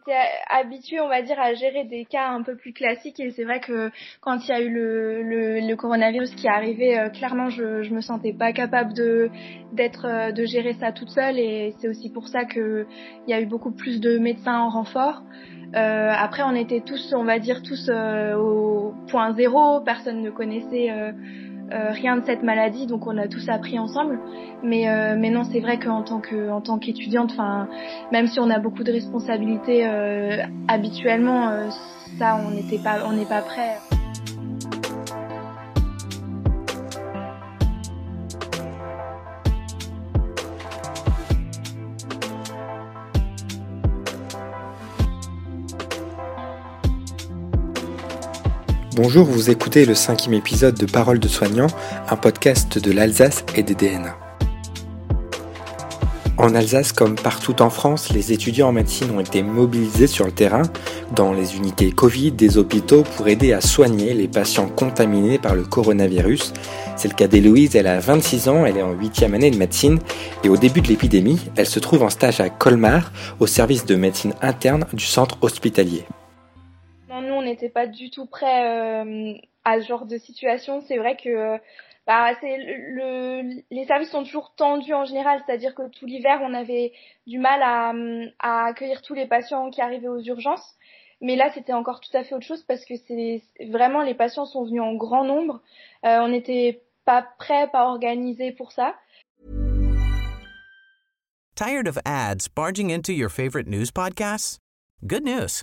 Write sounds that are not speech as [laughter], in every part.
était habitué, on va dire, à gérer des cas un peu plus classiques et c'est vrai que quand il y a eu le, le, le coronavirus qui est arrivé, euh, clairement, je, je me sentais pas capable de d'être, euh, de gérer ça toute seule et c'est aussi pour ça que il y a eu beaucoup plus de médecins en renfort. Euh, après, on était tous, on va dire, tous au point zéro. Personne ne connaissait euh, rien de cette maladie, donc on a tous appris ensemble. Mais, euh, mais non, c'est vrai qu'en tant que en tant qu'étudiante, enfin, même si on a beaucoup de responsabilités euh, habituellement, ça, on n'était pas, on n'est pas prêt. Bonjour, vous écoutez le cinquième épisode de Paroles de soignants, un podcast de l'Alsace et des DNA. En Alsace, comme partout en France, les étudiants en médecine ont été mobilisés sur le terrain, dans les unités Covid des hôpitaux, pour aider à soigner les patients contaminés par le coronavirus. C'est le cas d'Héloïse, elle a 26 ans, elle est en 8e année de médecine, et au début de l'épidémie, elle se trouve en stage à Colmar, au service de médecine interne du centre hospitalier n'était pas du tout prêts euh, à ce genre de situation. C'est vrai que bah, c'est le, les services sont toujours tendus en général, c'est-à-dire que tout l'hiver, on avait du mal à, à, accueillir tous les patients qui arrivaient aux urgences. Mais là, c'était encore tout à fait autre chose parce que vraiment les patients sont venus en grand nombre. Euh, on n'était pas prêts, pas organisés pour ça. Tired of ads barging into your favorite news podcasts? Good news.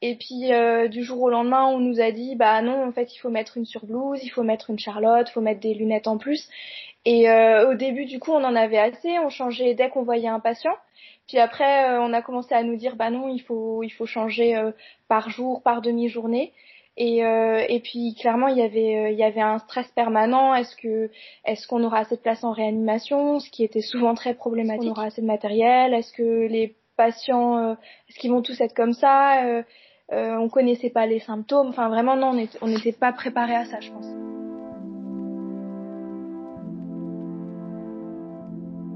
Et puis euh, du jour au lendemain, on nous a dit bah non, en fait, il faut mettre une surblouse, il faut mettre une charlotte, il faut mettre des lunettes en plus. Et euh, au début, du coup, on en avait assez, on changeait dès qu'on voyait un patient. Puis après, euh, on a commencé à nous dire bah non, il faut il faut changer par jour, par demi-journée. Et, et puis clairement, il y avait il y avait un stress permanent. Est-ce que est-ce qu'on aura assez de place en réanimation, ce qui était souvent très problématique. Est-ce qu'on aura assez de matériel? Est-ce que les patients, est-ce qu'ils vont tous être comme ça euh, on connaissait pas les symptômes. Enfin, vraiment, non, on n'était pas préparé à ça, je pense.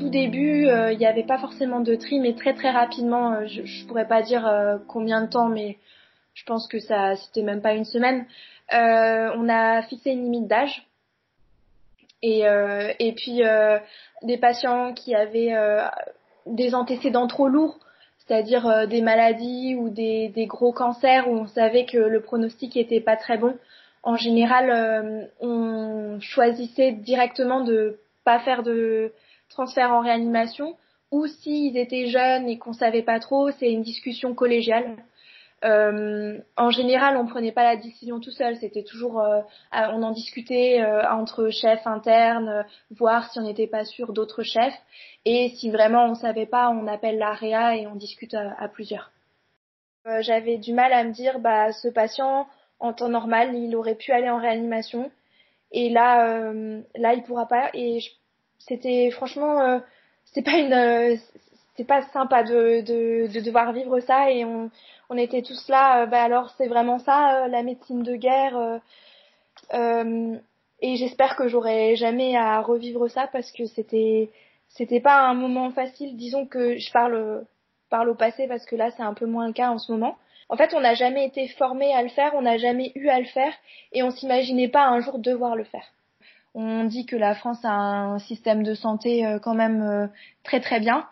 Tout début, euh, il n'y avait pas forcément de tri, mais très très rapidement, euh, je, je pourrais pas dire euh, combien de temps, mais je pense que ça, c'était même pas une semaine. on a fixé une limite d'âge. Et, et puis des patients qui avaient des antécédents trop lourds, c'est-à-dire euh, des maladies ou des, gros cancers où on savait que le pronostic était pas très bon. En général, euh, on choisissait directement de pas faire de transfert en réanimation ou s'ils étaient jeunes et qu'on savait pas trop, c'est une discussion collégiale. Euh, en général, on prenait pas la décision tout seul. C'était toujours, euh, on en discutait euh, entre chefs internes, voir si on n'était pas sûr d'autres chefs. Et si vraiment on savait pas, on appelle l'AREA et on discute à, plusieurs. J'avais du mal à me dire, bah, ce patient, en temps normal, il aurait pu aller en réanimation. Et là, là, il pourra pas. Et c'était franchement, c'est pas une, c'est pas sympa de, de, de devoir vivre ça et on, on était tous là, euh, bah alors c'est vraiment ça, euh, la médecine de guerre. Euh, et j'espère que j'aurai jamais à revivre ça parce que c'était c'était pas un moment facile. Disons que je parle parle au passé parce que là c'est un peu moins le cas en ce moment. En fait, on n'a jamais été formé à le faire, on n'a jamais eu à le faire et on s'imaginait pas un jour devoir le faire. On dit que la France a un système de santé quand même très très bien.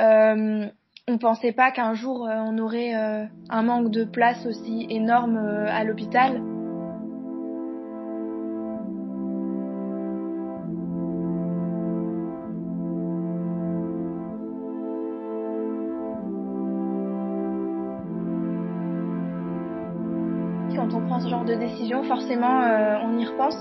Euh, on pensait pas qu'un jour euh, on aurait euh, un manque de place aussi énorme euh, à l'hôpital. Quand on prend ce genre de décision, forcément, on y repense.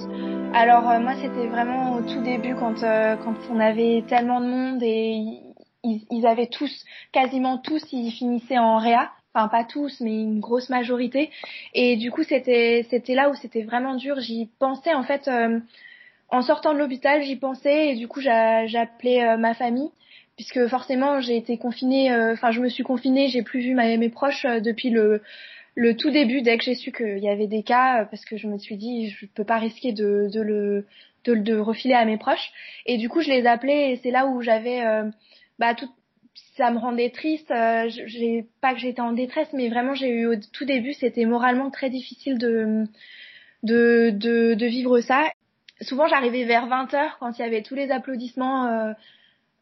Alors moi, c'était vraiment au tout début quand quand on avait tellement de monde et ils, avaient tous, quasiment tous, ils finissaient en réa. enfin pas tous, mais une grosse majorité. Et du coup, c'était c'était là où c'était vraiment dur. J'y pensais en fait en sortant de l'hôpital, j'y pensais et du coup, j'appelais ma famille puisque forcément j'ai été confinée, enfin je me suis confinée, j'ai plus vu mes proches depuis le le tout début, dès que j'ai su qu'il y avait des cas, euh, parce que je me suis dit, je peux pas risquer de, de le de, de refiler à mes proches. Et du coup, je les appelais et c'est là où j'avais, euh, bah tout, ça me rendait triste. Euh, j'ai pas que j'étais en détresse, mais vraiment j'ai eu au tout début, c'était moralement très difficile de de de, de vivre ça. Souvent, j'arrivais vers 20 h quand il y avait tous les applaudissements euh,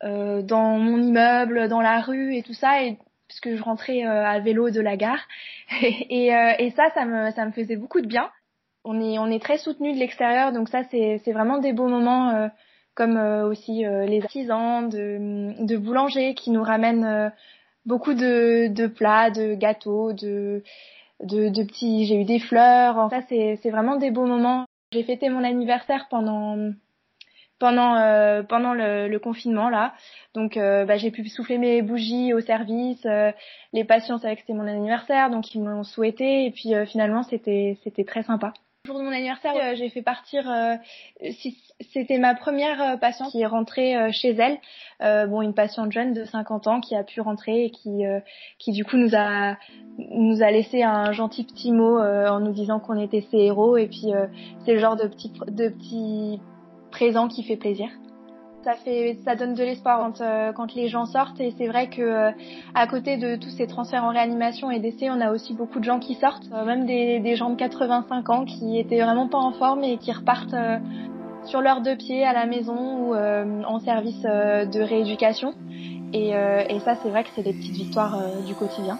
euh, dans mon immeuble, dans la rue et tout ça, et puisque je rentrais euh, à vélo de la gare. [laughs] et, euh, et, ça, ça me, ça me faisait beaucoup de bien. On est, on est très soutenu de l'extérieur, donc ça, c'est, c'est vraiment des beaux moments, euh, comme aussi les artisans de, de boulangers qui nous ramènent beaucoup de, de plats, de gâteaux, de, de, de petits. J'ai eu des fleurs. Ça, c'est, c'est vraiment des beaux moments. J'ai fêté mon anniversaire pendant pendant euh, pendant le, le, confinement là. Donc euh, bah, j'ai pu souffler mes bougies au service. Euh, les patients savaient que c'était mon anniversaire, donc ils m'ont souhaité et puis finalement c'était c'était très sympa. Le jour de mon anniversaire, j'ai fait partir. c'était ma première patiente qui est rentrée chez elle. bon, une patiente jeune de 50 ans qui a pu rentrer et qui qui du coup nous a nous a laissé un gentil petit mot en nous disant qu'on était ses héros et puis c'est le genre de petits de petits présent qui fait plaisir. Ça fait, ça donne de l'espoir quand, euh, quand les gens sortent et c'est vrai que euh, à côté de tous ces transferts en réanimation et d'essais, on a aussi beaucoup de gens qui sortent, euh, même des, gens de 85 ans qui étaient vraiment pas en forme et qui repartent sur leurs deux pieds à la maison ou en service de rééducation. Et, et ça, c'est vrai que c'est des petites victoires du quotidien.